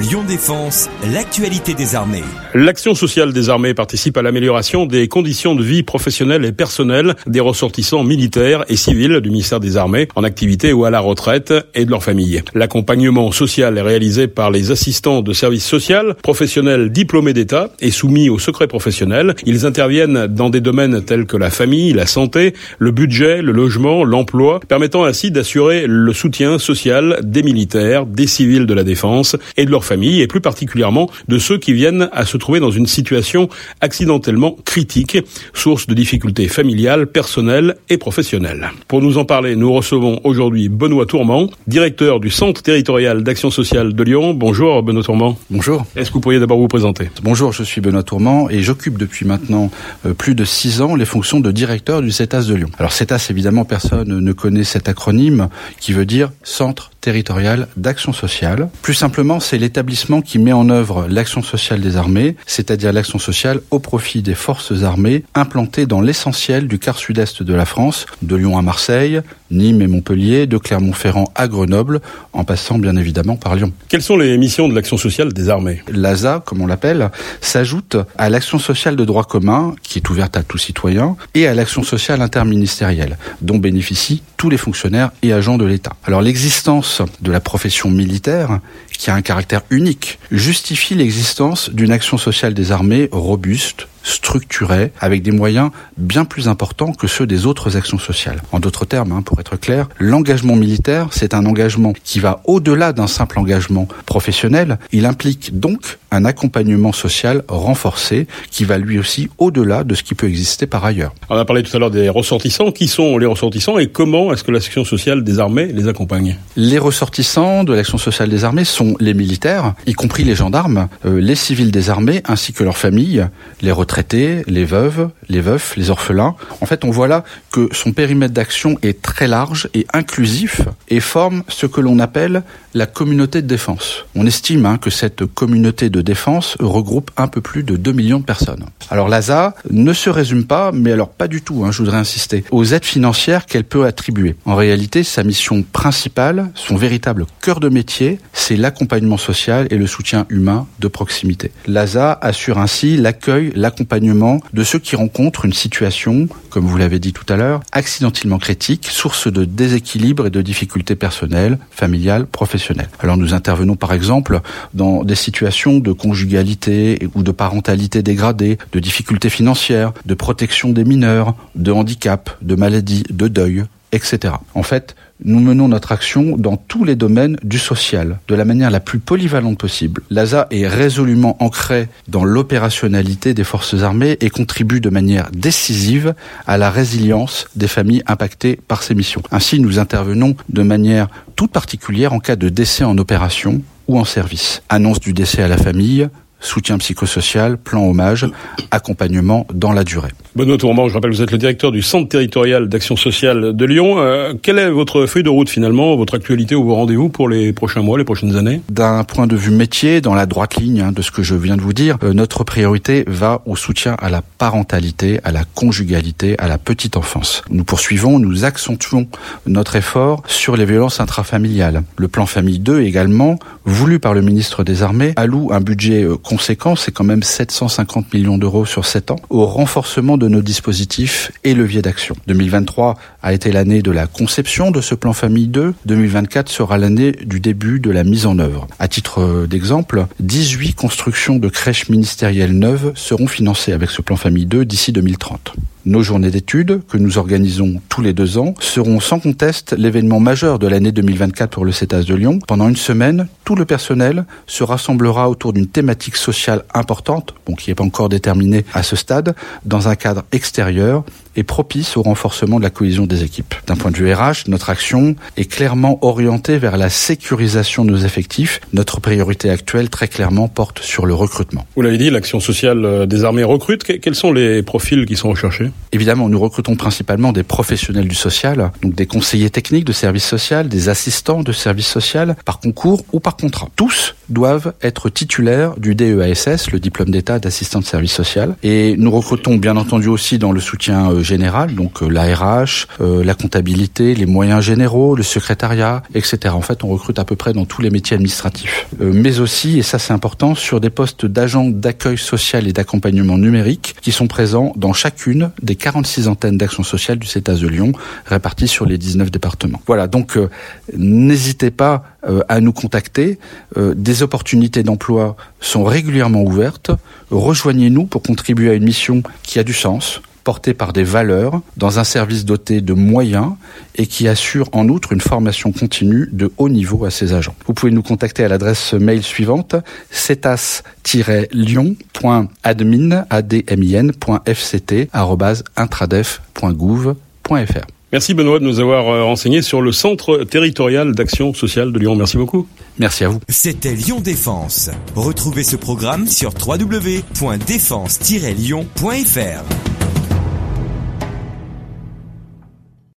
Lyon Défense, l'actualité des armées. L'action sociale des armées participe à l'amélioration des conditions de vie professionnelles et personnelles des ressortissants militaires et civils du ministère des Armées en activité ou à la retraite et de leurs familles. L'accompagnement social est réalisé par les assistants de services social, professionnels diplômés d'État et soumis au secret professionnel. Ils interviennent dans des domaines tels que la famille, la santé, le budget, le logement, l'emploi, permettant ainsi d'assurer le soutien social des militaires, des civils de la défense et de leurs famille et plus particulièrement de ceux qui viennent à se trouver dans une situation accidentellement critique, source de difficultés familiales, personnelles et professionnelles. Pour nous en parler, nous recevons aujourd'hui Benoît Tourment, directeur du Centre territorial d'action sociale de Lyon. Bonjour Benoît Tourment. Bonjour. Est-ce que vous pourriez d'abord vous présenter? Bonjour, je suis Benoît Tourment et j'occupe depuis maintenant euh, plus de six ans les fonctions de directeur du CETAS de Lyon. Alors CETAS, évidemment, personne ne connaît cet acronyme qui veut dire Centre territorial d'action sociale. Plus simplement, c'est l'établissement qui met en œuvre l'action sociale des armées, c'est-à-dire l'action sociale au profit des forces armées implantées dans l'essentiel du quart sud-est de la France, de Lyon à Marseille, Nîmes et Montpellier, de Clermont-Ferrand à Grenoble, en passant bien évidemment par Lyon. Quelles sont les missions de l'action sociale des armées? L'ASA, comme on l'appelle, s'ajoute à l'action sociale de droit commun, qui est ouverte à tout citoyen, et à l'action sociale interministérielle, dont bénéficient tous les fonctionnaires et agents de l'État. Alors l'existence de la profession militaire, qui a un caractère unique, justifie l'existence d'une action sociale des armées robuste, structurée, avec des moyens bien plus importants que ceux des autres actions sociales. En d'autres termes, hein, pour être clair, l'engagement militaire, c'est un engagement qui va au-delà d'un simple engagement professionnel. Il implique donc un accompagnement social renforcé qui va lui aussi au-delà de ce qui peut exister par ailleurs. On a parlé tout à l'heure des ressortissants. Qui sont les ressortissants et comment est-ce que l'action sociale des armées les accompagne? Les ressortissants de l'action sociale des armées sont les militaires, y compris les gendarmes, euh, les civils des armées ainsi que leurs familles, les retraités, les veuves, les veufs, les orphelins. En fait, on voit là que son périmètre d'action est très large et inclusif et forme ce que l'on appelle la communauté de défense. On estime hein, que cette communauté de défense regroupe un peu plus de 2 millions de personnes. Alors l'ASA ne se résume pas, mais alors pas du tout, hein, je voudrais insister, aux aides financières qu'elle peut attribuer. En réalité, sa mission principale, son véritable cœur de métier, c'est l'accompagnement social et le soutien humain de proximité. L'ASA assure ainsi l'accueil, l'accompagnement de ceux qui rencontrent une situation, comme vous l'avez dit tout à l'heure, accidentellement critique, source de déséquilibre et de difficultés personnelles, familiales, professionnelles. Alors nous intervenons par exemple dans des situations de conjugalité ou de parentalité dégradée, de difficultés financières, de protection des mineurs, de handicap, de maladies, de deuil, etc. En fait, nous menons notre action dans tous les domaines du social, de la manière la plus polyvalente possible. L'ASA est résolument ancrée dans l'opérationnalité des forces armées et contribue de manière décisive à la résilience des familles impactées par ces missions. Ainsi, nous intervenons de manière toute particulière en cas de décès en opération ou en service. Annonce du décès à la famille, soutien psychosocial, plan hommage, accompagnement dans la durée. Benoît Tourment, je rappelle, vous êtes le directeur du Centre territorial d'action sociale de Lyon. Euh, quelle est votre feuille de route finalement, votre actualité ou vos rendez-vous pour les prochains mois, les prochaines années? D'un point de vue métier, dans la droite ligne hein, de ce que je viens de vous dire, euh, notre priorité va au soutien à la parentalité, à la conjugalité, à la petite enfance. Nous poursuivons, nous accentuons notre effort sur les violences intrafamiliales. Le plan Famille 2 également, voulu par le ministre des Armées, alloue un budget euh, conséquent, c'est quand même 750 millions d'euros sur 7 ans, au renforcement de nos dispositifs et leviers d'action. 2023 a été l'année de la conception de ce plan Famille 2. 2024 sera l'année du début de la mise en œuvre. À titre d'exemple, 18 constructions de crèches ministérielles neuves seront financées avec ce plan Famille 2 d'ici 2030. Nos journées d'études, que nous organisons tous les deux ans, seront sans conteste l'événement majeur de l'année 2024 pour le CETAS de Lyon. Pendant une semaine, tout le personnel se rassemblera autour d'une thématique sociale importante, qui n'est pas encore déterminée à ce stade, dans un cadre extérieur propice au renforcement de la cohésion des équipes. D'un point de vue RH, notre action est clairement orientée vers la sécurisation de nos effectifs. Notre priorité actuelle, très clairement, porte sur le recrutement. Vous l'avez dit, l'action sociale des armées recrute. Quels sont les profils qui sont recherchés? Évidemment, nous recrutons principalement des professionnels du social, donc des conseillers techniques de service social, des assistants de service social, par concours ou par contrat. Tous doivent être titulaires du DEASS, le diplôme d'état d'assistant de service social. Et nous recrutons bien entendu aussi dans le soutien euh, général, donc euh, la RH, euh, la comptabilité, les moyens généraux, le secrétariat, etc. En fait, on recrute à peu près dans tous les métiers administratifs. mais aussi, et ça c'est important, sur des postes d'agents d'accueil social et d'accompagnement numérique qui sont présents dans chacune des 46 antennes d'action sociale du CETAS de Lyon, réparties sur les 19 départements. Voilà, donc n'hésitez pas à nous contacter. des opportunités d'emploi sont régulièrement ouvertes. Rejoignez-nous pour contribuer à une mission qui a du sens, portée par des valeurs, dans un service doté de moyens et qui assure en outre une formation continue de haut niveau à ses agents. Vous pouvez nous contacter à l'adresse mail suivante cetas-lyon.admin.fct@intradef.gouv.fr. Merci Benoît de nous avoir euh, renseigné sur le Centre territorial d'action sociale de Lyon. Merci beaucoup. Merci à vous. C'était Lyon Défense. Retrouvez ce programme sur www.défense-lyon.fr.